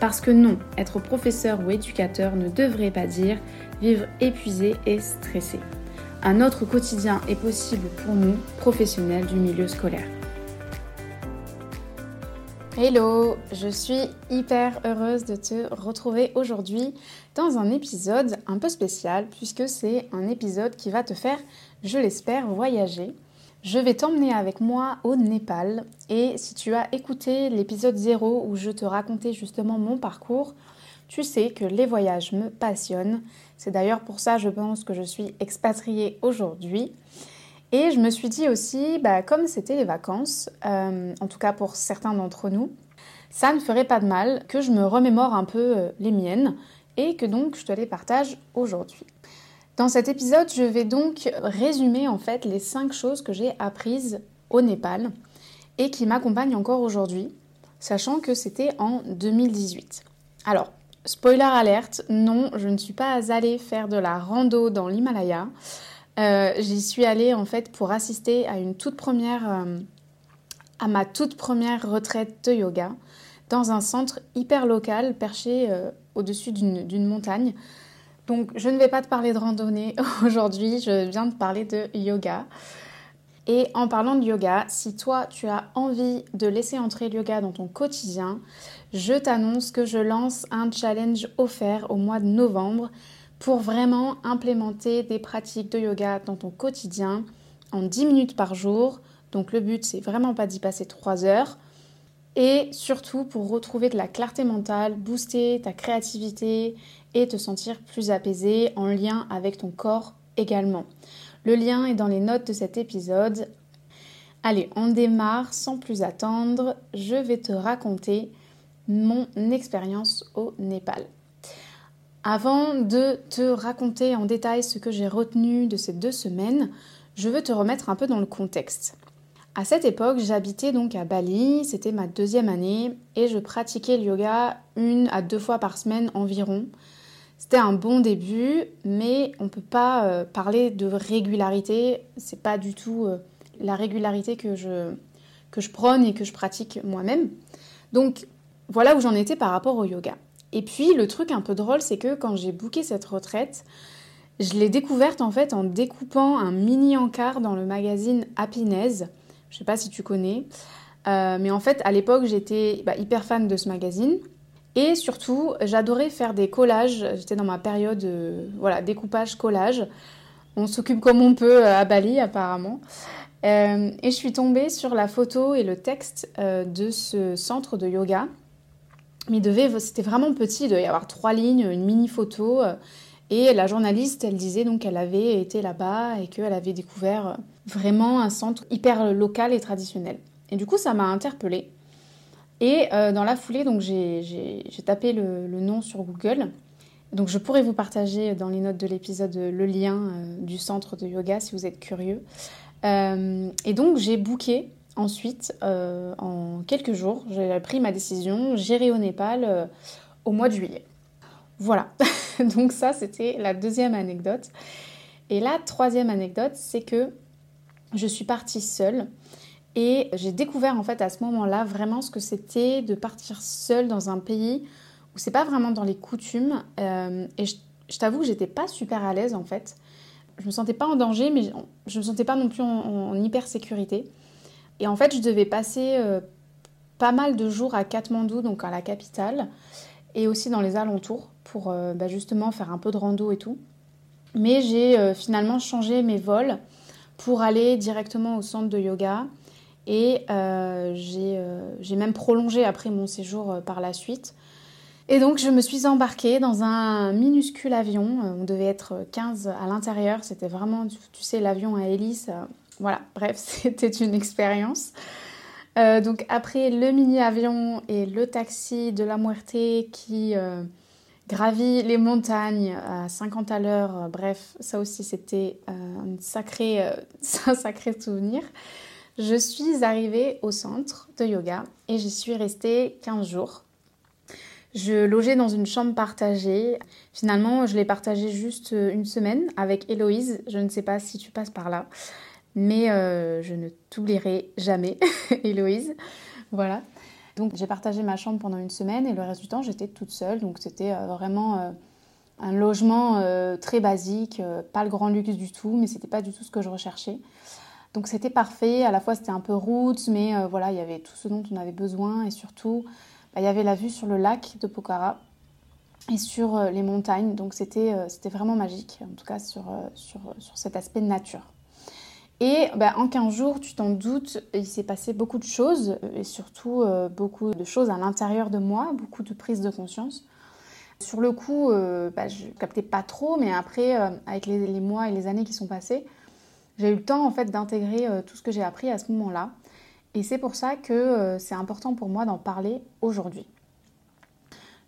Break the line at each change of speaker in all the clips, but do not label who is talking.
Parce que non, être professeur ou éducateur ne devrait pas dire vivre épuisé et stressé. Un autre quotidien est possible pour nous, professionnels du milieu scolaire. Hello, je suis hyper heureuse de te retrouver aujourd'hui dans un épisode un peu spécial puisque c'est un épisode qui va te faire, je l'espère, voyager. Je vais t'emmener avec moi au Népal et si tu as écouté l'épisode 0 où je te racontais justement mon parcours, tu sais que les voyages me passionnent. C'est d'ailleurs pour ça, je pense, que je suis expatriée aujourd'hui. Et je me suis dit aussi, bah, comme c'était les vacances, euh, en tout cas pour certains d'entre nous, ça ne ferait pas de mal que je me remémore un peu euh, les miennes et que donc je te les partage aujourd'hui. Dans cet épisode, je vais donc résumer en fait les 5 choses que j'ai apprises au Népal et qui m'accompagnent encore aujourd'hui, sachant que c'était en 2018. Alors, spoiler alerte, non, je ne suis pas allée faire de la rando dans l'Himalaya. Euh, j'y suis allée en fait pour assister à une toute première, euh, à ma toute première retraite de yoga dans un centre hyper local perché euh, au-dessus d'une montagne. Donc je ne vais pas te parler de randonnée aujourd'hui, je viens de parler de yoga. Et en parlant de yoga, si toi tu as envie de laisser entrer le yoga dans ton quotidien, je t'annonce que je lance un challenge offert au mois de novembre pour vraiment implémenter des pratiques de yoga dans ton quotidien en 10 minutes par jour. Donc le but c'est vraiment pas d'y passer 3 heures. Et surtout pour retrouver de la clarté mentale, booster ta créativité et te sentir plus apaisé en lien avec ton corps également. Le lien est dans les notes de cet épisode. Allez, on démarre sans plus attendre. Je vais te raconter mon expérience au Népal. Avant de te raconter en détail ce que j'ai retenu de ces deux semaines, je veux te remettre un peu dans le contexte. À cette époque, j'habitais donc à Bali, c'était ma deuxième année, et je pratiquais le yoga une à deux fois par semaine environ. C'était un bon début, mais on ne peut pas euh, parler de régularité. C'est pas du tout euh, la régularité que je, prône et que je pratique moi-même. Donc voilà où j'en étais par rapport au yoga. Et puis le truc un peu drôle, c'est que quand j'ai booké cette retraite, je l'ai découverte en fait en découpant un mini encart dans le magazine Happiness. Je sais pas si tu connais. Euh, mais en fait, à l'époque, j'étais bah, hyper fan de ce magazine. Et surtout, j'adorais faire des collages. J'étais dans ma période, euh, voilà, découpage, collage. On s'occupe comme on peut euh, à Bali, apparemment. Et je suis tombée sur la photo et le texte de ce centre de yoga. Mais c'était vraiment petit, il devait y avoir trois lignes, une mini photo. Et la journaliste, elle disait donc qu'elle avait été là-bas et qu'elle avait découvert vraiment un centre hyper local et traditionnel. Et du coup, ça m'a interpellée. Et euh, dans la foulée, donc j'ai tapé le, nom sur Google. Donc je pourrais vous partager dans les notes de l'épisode le lien euh, du centre de yoga si vous êtes curieux. Euh, et donc j'ai booké ensuite en quelques jours. J'ai pris ma décision. J'irai au Népal au mois de juillet. Voilà. donc ça c'était la deuxième anecdote. Et la troisième anecdote, c'est que je suis partie seule. Et j'ai découvert en fait à ce moment-là vraiment ce que c'était de partir seule dans un pays où c'est pas vraiment dans les coutumes. Euh, et je, t'avoue que j'étais pas super à l'aise en fait. Je me sentais pas en danger, mais je me sentais pas non plus en, hyper sécurité. Et en fait, je devais passer euh, pas mal de jours à Katmandou, donc à la capitale, et aussi dans les alentours pour euh, bah, justement faire un peu de rando et tout. Mais j'ai finalement changé mes vols pour aller directement au centre de yoga et euh, euh, j'ai même prolongé après mon séjour euh, par la suite. Et donc je me suis embarquée dans un minuscule avion. On devait être 15 à l'intérieur. C'était vraiment, tu sais, l'avion à hélice. Voilà, bref, c'était une expérience. Donc après le mini-avion et le taxi de la Muerte qui, gravi les montagnes à 50 à l'heure. Bref, ça aussi c'était un sacré, un sacré souvenir. Je suis arrivée au centre de yoga et j'y suis restée 15 jours. Je logeais dans une chambre partagée. Finalement, je l'ai partagée juste une semaine avec Héloïse. Je ne sais pas si tu passes par là, mais euh, je ne t'oublierai jamais, Héloïse. Voilà. Donc j'ai partagé ma chambre pendant une semaine et le reste du temps j'étais toute seule. Donc c'était euh, vraiment euh, un logement très basique, pas le grand luxe du tout, mais c'était pas du tout ce que je recherchais. Donc c'était parfait, à la fois c'était un peu roots, mais euh, voilà, il y avait tout ce dont on avait besoin et surtout, bah, il y avait la vue sur le lac de Pokhara et sur euh, les montagnes. Donc euh, c'était vraiment magique, en tout cas sur, sur, sur cet aspect de nature. Et bah, en 15 jours, tu t'en doutes, il s'est passé beaucoup de choses et surtout beaucoup de choses à l'intérieur de moi, beaucoup de prise de conscience. Sur le coup, bah, je captais pas trop, mais après, avec les, mois et les années qui sont passées, j'ai eu le temps en fait d'intégrer euh, tout ce que j'ai appris à ce moment-là. Et c'est pour ça que euh, c'est important pour moi d'en parler aujourd'hui.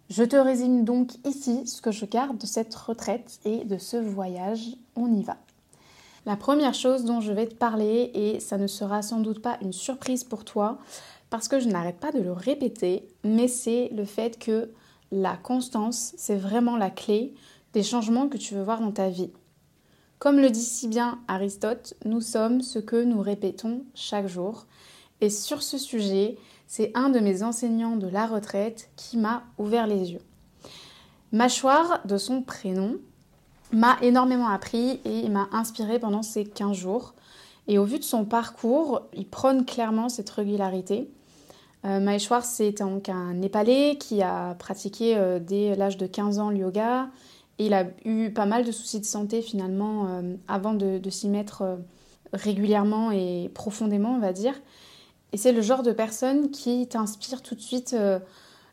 Je te résume donc ici ce que je garde de cette retraite et de ce voyage. On y va. La première chose dont je vais te parler, et ça ne sera sans doute pas une surprise pour toi, parce que je n'arrête pas de le répéter, mais c'est le fait que la constance, c'est vraiment la clé des changements que tu veux voir dans ta vie. Comme le dit si bien Aristote, nous sommes ce que nous répétons chaque jour. Et sur ce sujet, c'est un de mes enseignants de la retraite qui m'a ouvert les yeux. Mâchoire, de son prénom, m'a énormément appris et m'a inspiré pendant ces 15 jours. Et au vu de son parcours, il prône clairement cette régularité. Euh, c'est donc un Népalais qui a pratiqué euh, dès l'âge de 15 ans le yoga, il a eu pas mal de soucis de santé finalement euh, avant de, s'y mettre euh, régulièrement et profondément, on va dire. Et c'est le genre de personne qui t'inspire tout de suite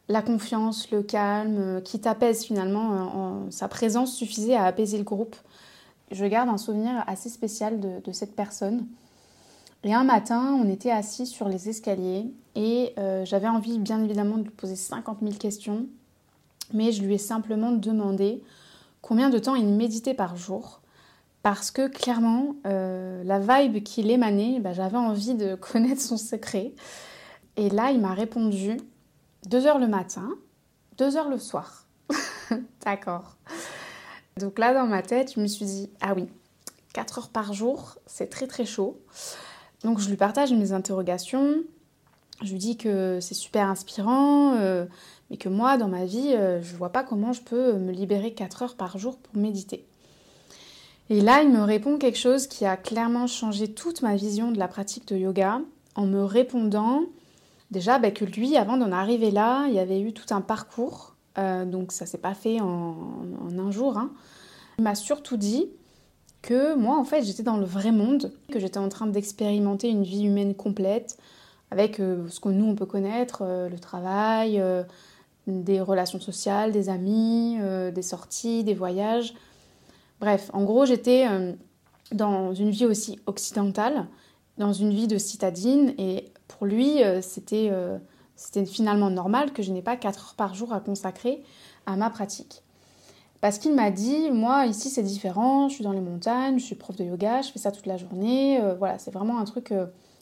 la confiance, le calme, qui t'apaise finalement. sa présence suffisait à apaiser le groupe. Je garde un souvenir assez spécial de, cette personne. Et un matin, on était assis sur les escaliers et j'avais envie bien évidemment de lui poser 50 000 questions, mais je lui ai simplement demandé combien de temps il méditait par jour. Parce que clairement, euh, la vibe qu'il émanait, bah, j'avais envie de connaître son secret. Et là, il m'a répondu 2 heures le matin, 2 heures le soir. D'accord. Donc là, dans ma tête, je me suis dit, ah oui, 4 heures par jour, c'est très très chaud. Donc je lui partage mes interrogations. Je lui dis que c'est super inspirant, euh, mais que moi, dans ma vie, euh, je vois pas comment je peux me libérer 4 heures par jour pour méditer. Et là, il me répond quelque chose qui a clairement changé toute ma vision de la pratique de yoga en me répondant déjà bah, que lui, avant d'en arriver là, il y avait eu tout un parcours, euh, donc ça s'est pas fait en, un jour. Hein. Il m'a surtout dit que moi, en fait, j'étais dans le vrai monde, que j'étais en train d'expérimenter une vie humaine complète, avec euh, ce que nous, on peut connaître, le travail, des relations sociales, des amis, euh, des sorties, des voyages. Bref, en gros, j'étais euh, dans une vie aussi occidentale, dans une vie de citadine, et pour lui, euh, c'était finalement normal que je n'ai pas 4 heures par jour à consacrer à ma pratique. Parce qu'il m'a dit, moi ici c'est différent, je suis dans les montagnes, je suis prof de yoga, je fais ça toute la journée, voilà, c'est vraiment un truc,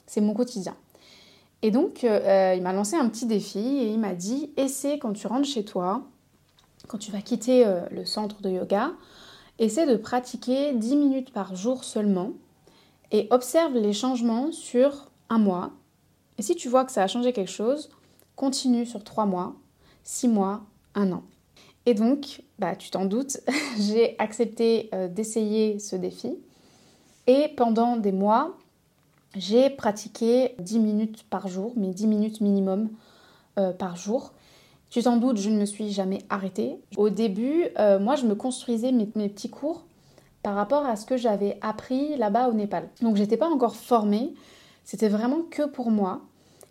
c'est mon quotidien. Et donc, euh, euh, il m'a lancé un petit défi et il m'a dit essaie quand tu rentres chez toi, quand tu vas quitter euh, le centre de yoga, essaie de pratiquer 10 minutes par jour seulement et observe les changements sur un mois. Et si tu vois que ça a changé quelque chose, continue sur 3 mois, 6 mois, 1 an. Et donc, bah, tu t'en doutes, j'ai accepté d'essayer ce défi. Et pendant des mois, j'ai pratiqué 10 minutes par jour, mais 10 minutes minimum euh, par jour. Tu t'en doutes, je ne me suis jamais arrêtée. Au début, euh, moi, je me construisais mes, petits cours par rapport à ce que j'avais appris là-bas au Népal. Donc, j'étais pas encore formée. C'était vraiment que pour moi.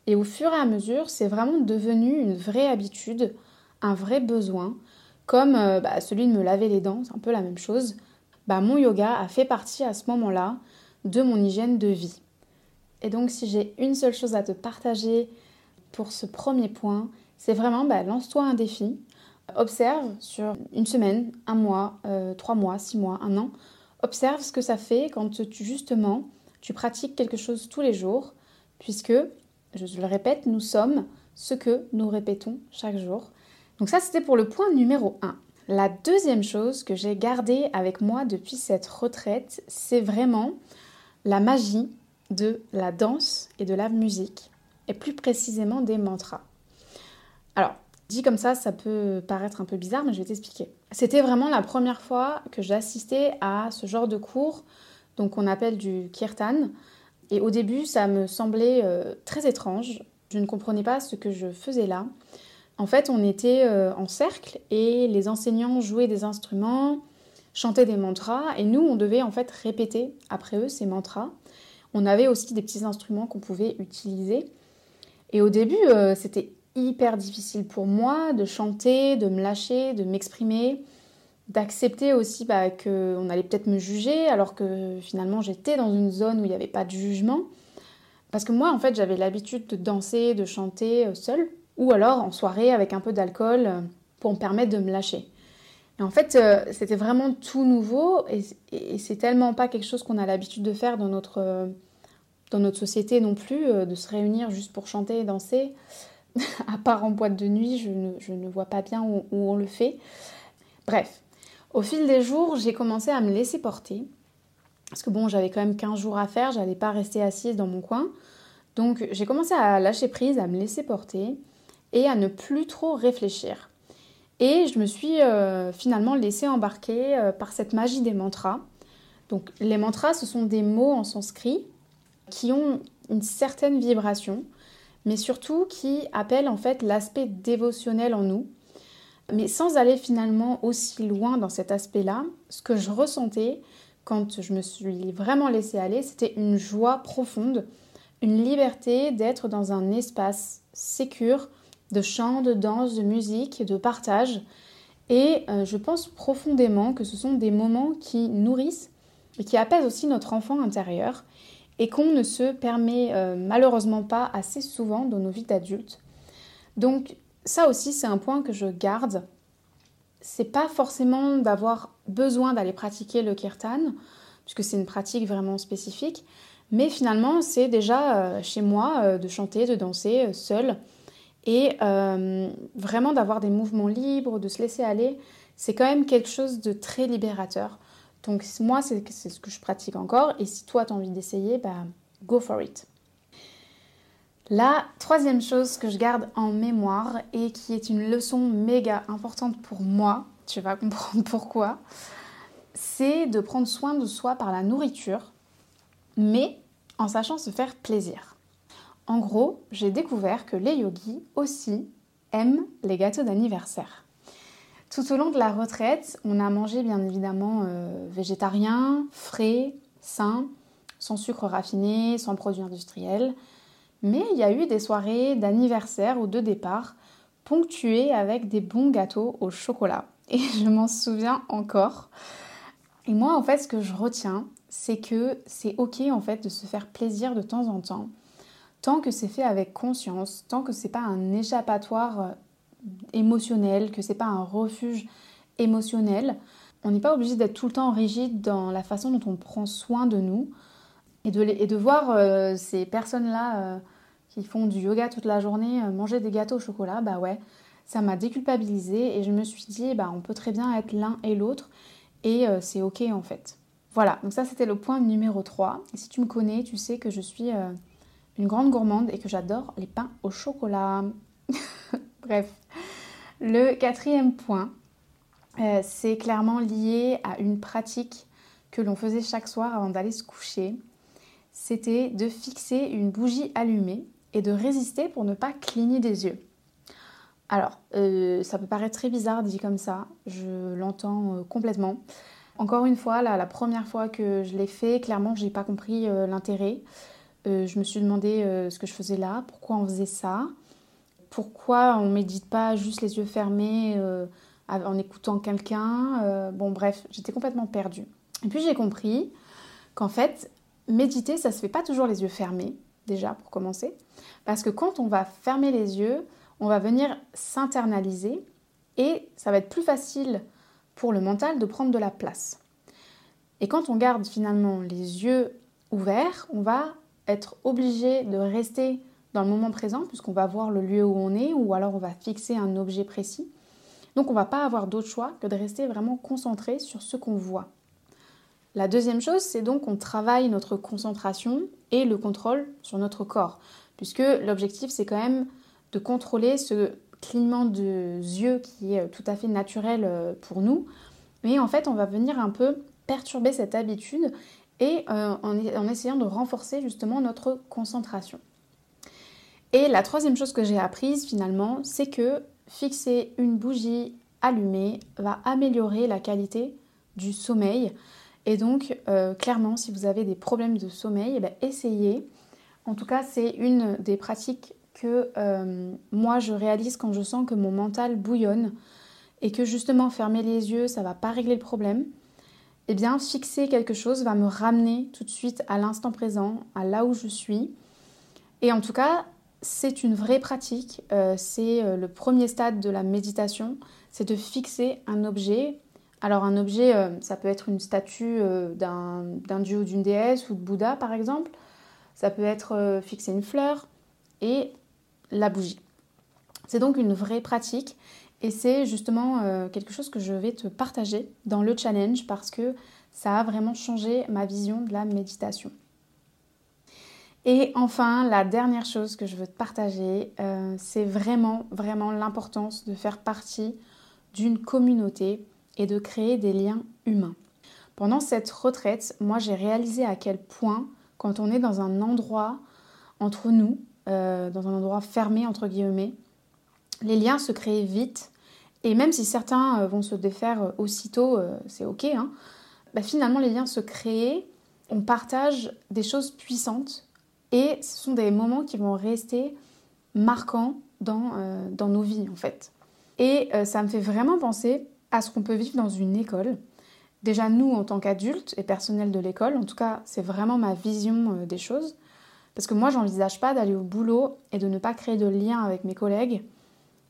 Et au fur et à mesure, c'est vraiment devenu une vraie habitude, un vrai besoin, comme euh, bah, celui de me laver les dents, c'est un peu la même chose. Bah, mon yoga a fait partie à ce moment-là de mon hygiène de vie. Et donc si j'ai une seule chose à te partager pour ce premier point, c'est vraiment bah, lance-toi un défi, Observe sur une semaine, un mois, euh, trois mois, six mois, un an. Observe ce que ça fait quand tu, justement tu pratiques quelque chose tous les jours, puisque, je le répète, nous sommes ce que nous répétons chaque jour. Donc ça, c'était pour le point numéro 1. La deuxième chose que j'ai gardée avec moi depuis cette retraite, c'est vraiment la magie de la danse et de la musique, et plus précisément des mantras. Alors, dit comme ça, ça peut paraître un peu bizarre, mais je vais t'expliquer. C'était vraiment la première fois que j'assistais à ce genre de cours, donc on appelle du kirtan. Et au début, ça me semblait euh, très étrange. Je ne comprenais pas ce que je faisais là. En fait, on était euh, en cercle et les enseignants jouaient des instruments, chantaient des mantras et nous, on devait en fait répéter après eux ces mantras. On avait aussi des petits instruments qu'on pouvait utiliser. Et au début, euh, c'était hyper difficile pour moi de chanter, de me lâcher, de m'exprimer, d'accepter aussi bah, qu'on allait peut-être me juger alors que finalement j'étais dans une zone où il n'y avait pas de jugement. Parce que moi, en fait, j'avais l'habitude de danser, de chanter euh, seule ou alors en soirée avec un peu d'alcool euh, pour me permettre de me lâcher. Et en fait, euh, c'était vraiment tout nouveau et, c'est tellement pas quelque chose qu'on a l'habitude de faire dans notre, dans notre société non plus, de se réunir juste pour chanter et danser. à part en boîte de nuit, je ne, vois pas bien où, où, on le fait. Bref, au fil des jours, j'ai commencé à me laisser porter. Parce que bon, j'avais quand même 15 jours à faire, j'allais pas rester assise dans mon coin. Donc j'ai commencé à lâcher prise, à me laisser porter et à ne plus trop réfléchir. Et je me suis euh, finalement laissée embarquer euh, par cette magie des mantras. Donc les mantras, ce sont des mots en sanskrit qui ont une certaine vibration, mais surtout qui appellent en fait l'aspect dévotionnel en nous. Mais sans aller finalement aussi loin dans cet aspect-là, ce que je ressentais quand je me suis vraiment laissée aller, c'était une joie profonde, une liberté d'être dans un espace sécure, de chant, de danse, de musique, de partage. Et euh, je pense profondément que ce sont des moments qui nourrissent et qui apaisent aussi notre enfant intérieur et qu'on ne se permet euh, malheureusement pas assez souvent dans nos vies d'adultes. Donc ça aussi c'est un point que je garde. C'est pas forcément d'avoir besoin d'aller pratiquer le kirtan, puisque c'est une pratique vraiment spécifique, mais finalement c'est déjà euh, chez moi de chanter, de danser seul et euh, vraiment d'avoir des mouvements libres, de se laisser aller, c'est quand même quelque chose de très libérateur. Donc moi, c'est ce que je pratique encore. Et si toi, tu as envie d'essayer, bah, go for it. La troisième chose que je garde en mémoire et qui est une leçon méga importante pour moi, tu vas comprendre pourquoi, c'est de prendre soin de soi par la nourriture, mais en sachant se faire plaisir. En gros, j'ai découvert que les yogis aussi aiment les gâteaux d'anniversaire. Tout au long de la retraite, on a mangé bien évidemment euh, végétarien, frais, sain, sans sucre raffiné, sans produits industriels. Mais il y a eu des soirées d'anniversaire ou de départ ponctuées avec des bons gâteaux au chocolat. Et je m'en souviens encore. Et moi, en fait, ce que je retiens, c'est que c'est ok en fait de se faire plaisir de temps en temps tant que c'est fait avec conscience, tant que c'est pas un échappatoire émotionnel, que c'est pas un refuge émotionnel, on n'est pas obligé d'être tout le temps rigide dans la façon dont on prend soin de nous et de, et de voir euh, ces personnes-là euh, qui font du yoga toute la journée manger des gâteaux au chocolat, bah ouais, ça m'a déculpabilisée et je me suis dit, bah on peut très bien être l'un et l'autre et c'est ok en fait. Voilà, donc ça c'était le point numéro 3. Et si tu me connais, tu sais que je suis une grande gourmande et que j'adore les pains au chocolat. Bref, le quatrième point, euh, c'est clairement lié à une pratique que l'on faisait chaque soir avant d'aller se coucher. C'était de fixer une bougie allumée et de résister pour ne pas cligner des yeux. Alors, euh, ça peut paraître très bizarre dit comme ça, je l'entends euh, complètement. Encore une fois, la première fois que je l'ai fait, clairement, j'ai pas compris l'intérêt. Je me suis demandé ce que je faisais là, pourquoi on faisait ça, pourquoi on médite pas juste les yeux fermés euh, en écoutant quelqu'un. bon, bref, j'étais complètement perdue. Et puis j'ai compris qu'en fait, méditer, ça se fait pas toujours les yeux fermés, déjà pour commencer, parce que quand on va fermer les yeux, on va venir s'internaliser et ça va être plus facile pour le mental de prendre de la place. Et quand on garde finalement les yeux ouverts, on va être obligé de rester dans le moment présent puisqu'on va voir le lieu où on est ou alors on va fixer un objet précis. Donc on va pas avoir d'autre choix que de rester vraiment concentré sur ce qu'on voit. La deuxième chose, c'est donc qu'on travaille notre concentration et le contrôle sur notre corps, puisque l'objectif, c'est quand même de contrôler ce clignement de yeux qui est tout à fait naturel euh, pour nous. Mais en fait, on va venir un peu perturber cette habitude et euh, en, essayant de renforcer justement notre concentration. Et la troisième chose que j'ai apprise finalement, c'est que fixer une bougie allumée va améliorer la qualité du sommeil. Et donc, euh, clairement, si vous avez des problèmes de sommeil, eh ben, essayez. En tout cas, c'est une des pratiques que euh, moi, je réalise quand je sens que mon mental bouillonne et que justement, fermer les yeux, ça ne va pas régler le problème. Eh bien, fixer quelque chose va me ramener tout de suite à l'instant présent, à là où je suis. Et en tout cas, c'est une vraie pratique. Euh, c'est le premier stade de la méditation. C'est de fixer un objet alors un objet, euh, ça peut être une statue euh, d'un dieu ou d'une déesse ou de Bouddha par exemple. Ça peut être euh, fixer une fleur et la bougie. C'est donc une vraie pratique et c'est justement quelque chose que je vais te partager dans le challenge parce que ça a vraiment changé ma vision de la méditation. Et enfin, la dernière chose que je veux te partager, c'est vraiment, vraiment l'importance de faire partie d'une communauté et de créer des liens humains. Pendant cette retraite, moi j'ai réalisé à quel point, quand on est dans un endroit entre nous, euh, dans un endroit fermé entre guillemets, les liens se créent vite. Et même si certains euh, vont se défaire euh, aussitôt, c'est ok, hein, bah, finalement les liens se créent, on partage des choses puissantes et ce sont des moments qui vont rester marquants dans, dans nos vies en fait. Et ça me fait vraiment penser à ce qu'on peut vivre dans une école. Déjà nous en tant qu'adultes et personnel de l'école, en tout cas c'est vraiment ma vision euh, des choses. Parce que moi j'envisage pas d'aller au boulot et de ne pas créer de lien avec mes collègues.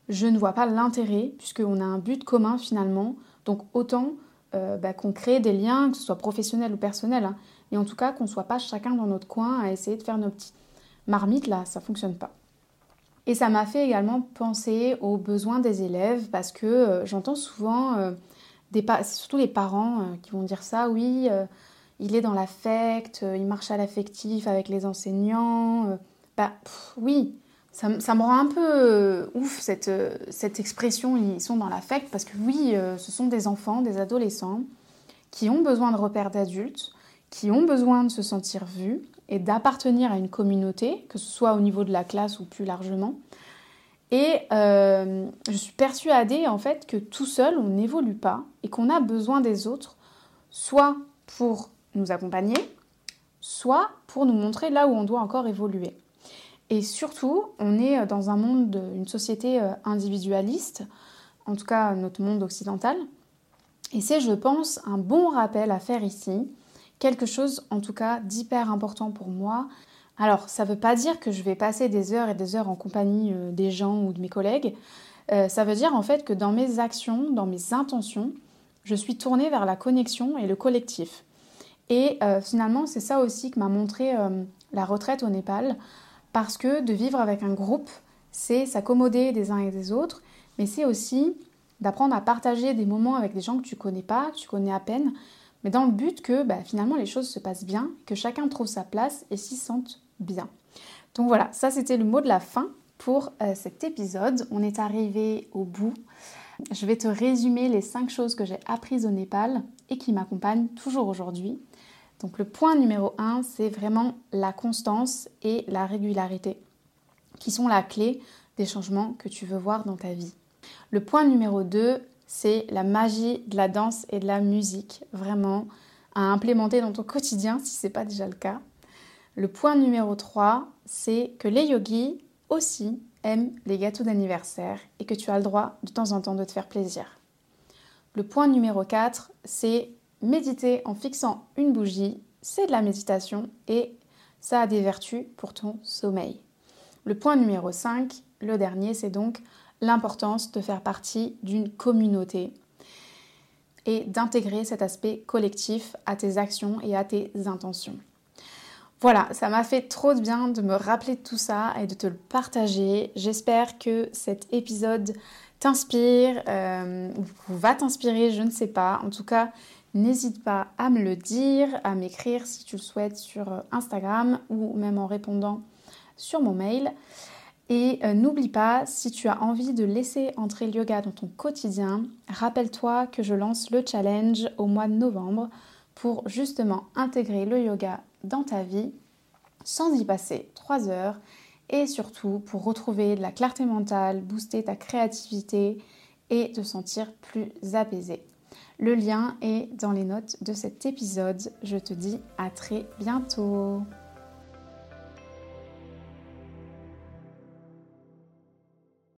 Je ne vois pas l'intérêt puisqu'on a un but commun finalement. Donc autant euh, bah, qu'on crée des liens, que ce soit professionnel ou personnel. Hein. Et en tout cas qu'on soit pas chacun dans notre coin à essayer de faire nos petites marmites là, ça fonctionne pas. Et ça m'a fait également penser aux besoins des élèves parce que euh, j'entends souvent, euh, surtout les parents euh, qui vont dire ça, oui, il est dans l'affect, il marche à l'affectif avec les enseignants. bah oui, ça, me rend un peu ouf cette, cette expression, ils sont dans l'affect, parce que oui, ce sont des enfants, des adolescents qui ont besoin de repères d'adultes, qui ont besoin de se sentir vus, et d'appartenir à une communauté, que ce soit au niveau de la classe ou plus largement. Et euh, je suis persuadée en fait que tout seul, on n'évolue pas et qu'on a besoin des autres, soit pour nous accompagner, soit pour nous montrer là où on doit encore évoluer. Et surtout, on est dans un monde, une société euh, individualiste, en tout cas notre monde occidental. Et c'est, je pense, un bon rappel à faire ici quelque chose en tout cas d'hyper important pour moi. Alors, ça ne veut pas dire que je vais passer des heures et des heures en compagnie euh, des gens ou de mes collègues. Euh, ça veut dire en fait que dans mes actions, dans mes intentions, je suis tournée vers la connexion et le collectif. Et euh, finalement, c'est ça aussi que m'a montré la retraite au Népal, parce que de vivre avec un groupe, c'est s'accommoder des uns et des autres, mais c'est aussi d'apprendre à partager des moments avec des gens que tu connais pas, que tu connais à peine, mais dans le but que bah, finalement les choses se passent bien, que chacun trouve sa place et s'y sente bien. Donc voilà, ça c'était le mot de la fin pour euh, cet épisode. On est arrivé au bout. Je vais te résumer les cinq choses que j'ai apprises au Népal et qui m'accompagnent toujours aujourd'hui. Donc le point numéro un, c'est vraiment la constance et la régularité qui sont la clé des changements que tu veux voir dans ta vie. Le point numéro 2, c'est la magie de la danse et de la musique, vraiment à implémenter dans ton quotidien si ce n'est pas déjà le cas. Le point numéro 3, c'est que les yogis aussi aiment les gâteaux d'anniversaire et que tu as le droit de temps en temps de te faire plaisir. Le point numéro 4, c'est méditer en fixant une bougie, c'est de la méditation et ça a des vertus pour ton sommeil. Le point numéro 5, le dernier, c'est donc l'importance de faire partie d'une communauté et d'intégrer cet aspect collectif à tes actions et à tes intentions. Voilà, ça m'a fait trop de bien de me rappeler de tout ça et de te le partager. J'espère que cet épisode t'inspire euh, ou va t'inspirer, je ne sais pas. En tout cas, n'hésite pas à me le dire, à m'écrire si tu le souhaites sur Instagram ou même en répondant sur mon mail. Et euh, n'oublie pas, si tu as envie de laisser entrer le yoga dans ton quotidien, rappelle-toi que je lance le challenge au mois de novembre pour justement intégrer le yoga dans ta vie sans y passer 3 heures et surtout pour retrouver de la clarté mentale, booster ta créativité et te sentir plus apaisé. Le lien est dans les notes de cet épisode. Je te dis à très bientôt.